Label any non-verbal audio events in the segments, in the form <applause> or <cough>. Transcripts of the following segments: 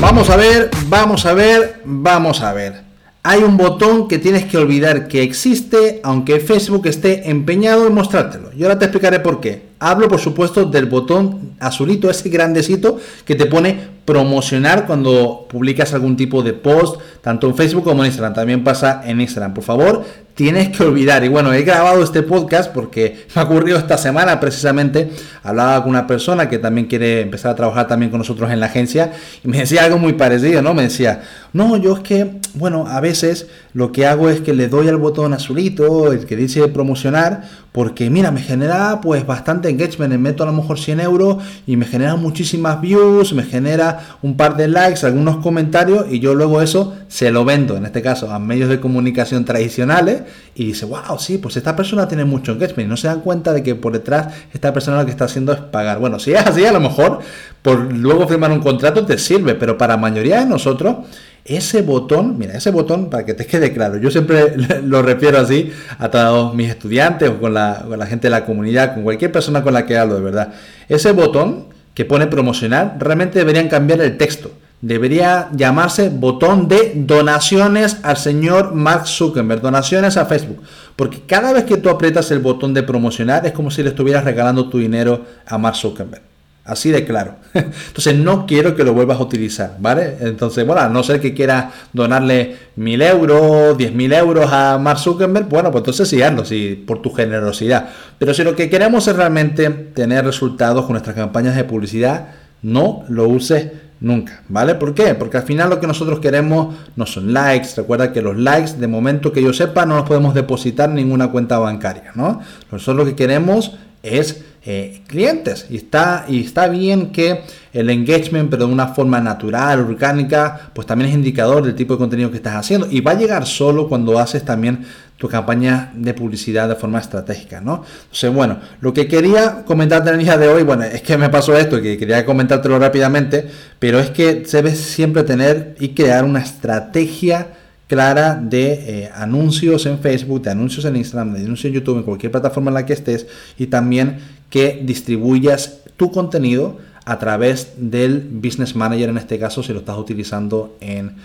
Vamos a ver, vamos a ver, vamos a ver. Hay un botón que tienes que olvidar que existe, aunque Facebook esté empeñado en mostrártelo. Y ahora te explicaré por qué. Hablo, por supuesto, del botón azulito, ese grandecito que te pone promocionar cuando publicas algún tipo de post, tanto en Facebook como en Instagram. También pasa en Instagram. Por favor, tienes que olvidar. Y bueno, he grabado este podcast porque <laughs> me ha ocurrido esta semana precisamente. Hablaba con una persona que también quiere empezar a trabajar también con nosotros en la agencia y me decía algo muy parecido, ¿no? Me decía, no, yo es que, bueno, a veces lo que hago es que le doy al botón azulito, el que dice promocionar, porque mira, me genera pues bastante engagement, me meto a lo mejor 100 euros y me genera muchísimas views, me genera un par de likes, algunos comentarios y yo luego eso se lo vendo, en este caso a medios de comunicación tradicionales y dice, wow, sí, pues esta persona tiene mucho engagement y no se dan cuenta de que por detrás esta persona lo que está haciendo es pagar. Bueno, si es así, a lo mejor por luego firmar un contrato te sirve, pero para la mayoría de nosotros ese botón, mira, ese botón, para que te quede claro, yo siempre <laughs> lo refiero así a todos mis estudiantes o con la, con la gente de la comunidad, con cualquier persona con la que hablo, de verdad. Ese botón que pone promocionar, realmente deberían cambiar el texto. Debería llamarse botón de donaciones al señor Mark Zuckerberg, donaciones a Facebook. Porque cada vez que tú aprietas el botón de promocionar es como si le estuvieras regalando tu dinero a Mark Zuckerberg. Así de claro. <laughs> Entonces no quiero que lo vuelvas a utilizar, ¿vale? Entonces, bueno, a no ser que quieras donarle mil euros, diez mil euros a Mark Zuckerberg, bueno, pues entonces sí hazlo, por tu generosidad. Pero si lo que queremos es realmente tener resultados con nuestras campañas de publicidad, no lo uses nunca, ¿vale? ¿Por qué? Porque al final lo que nosotros queremos no son likes. Recuerda que los likes, de momento que yo sepa, no los podemos depositar en ninguna cuenta bancaria, ¿no? Nosotros lo que queremos es eh, clientes. Y está, y está bien que el engagement, pero de una forma natural, orgánica, pues también es indicador del tipo de contenido que estás haciendo. Y va a llegar solo cuando haces también tu campaña de publicidad de forma estratégica, ¿no? Entonces, bueno, lo que quería comentarte en el día de hoy, bueno, es que me pasó esto, que quería comentártelo rápidamente, pero es que debes siempre tener y crear una estrategia clara de eh, anuncios en Facebook, de anuncios en Instagram, de anuncios en YouTube, en cualquier plataforma en la que estés y también que distribuyas tu contenido a través del Business Manager, en este caso, si lo estás utilizando en,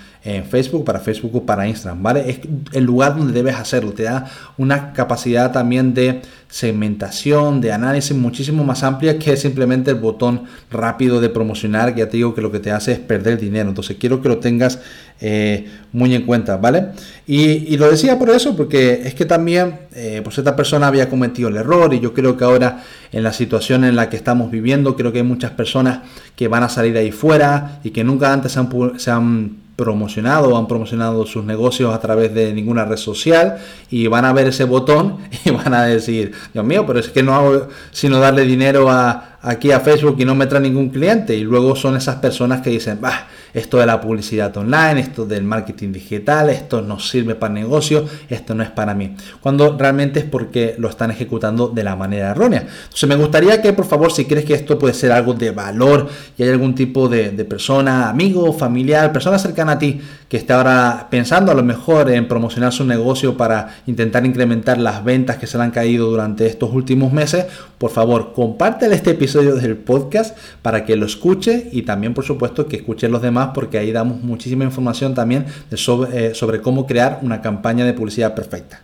Facebook, para Facebook o para Instagram, ¿vale? Es el lugar donde debes hacerlo, te da una capacidad también de segmentación, de análisis muchísimo más amplia que simplemente el botón rápido de promocionar, que ya te digo que lo que te hace es perder dinero. Entonces quiero que lo tengas eh, muy en cuenta, ¿vale? Y, lo decía por eso, porque es que también, eh, pues esta persona había cometido el error y yo creo que ahora en la situación en la que estamos viviendo, creo que hay muchas personas que van a salir ahí fuera y que nunca antes se han, se han promocionado han promocionado sus negocios a través de ninguna red social y van a ver ese botón <laughs> y van a decir, Dios mío, pero es que no hago sino darle dinero a, aquí a Facebook y no me trae ningún cliente. Y luego son esas personas que dicen, bah, esto de la publicidad online, esto del marketing digital, esto no sirve para negocio, esto no es para mí. Cuando realmente es porque lo están ejecutando de la manera errónea. Entonces me gustaría que por favor, si crees que esto puede ser algo de valor y hay algún tipo de, persona, amigo, familiar, persona cercana a ti que esté ahora pensando a lo mejor en promocionar su negocio para intentar incrementar las ventas que se le han caído durante estos últimos meses, por favor, compártele este episodio del podcast para que lo escuche y también, por supuesto, que escuche los demás porque ahí damos muchísima información también sobre, eh, sobre cómo crear una campaña de publicidad perfecta.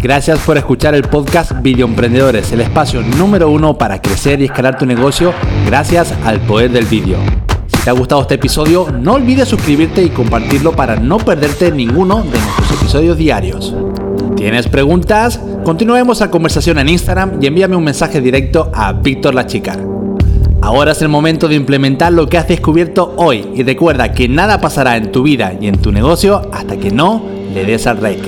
Gracias por escuchar el podcast Video Emprendedores, el espacio número uno para crecer y escalar tu negocio gracias al poder del vídeo te ha gustado este episodio, no olvides suscribirte y compartirlo para no perderte ninguno de nuestros episodios diarios. ¿Tienes preguntas? Continuemos la conversación en Instagram y envíame un mensaje directo a Víctor La Chica. Ahora es el momento de implementar lo que has descubierto hoy y recuerda que nada pasará en tu vida y en tu negocio hasta que no le des al rey.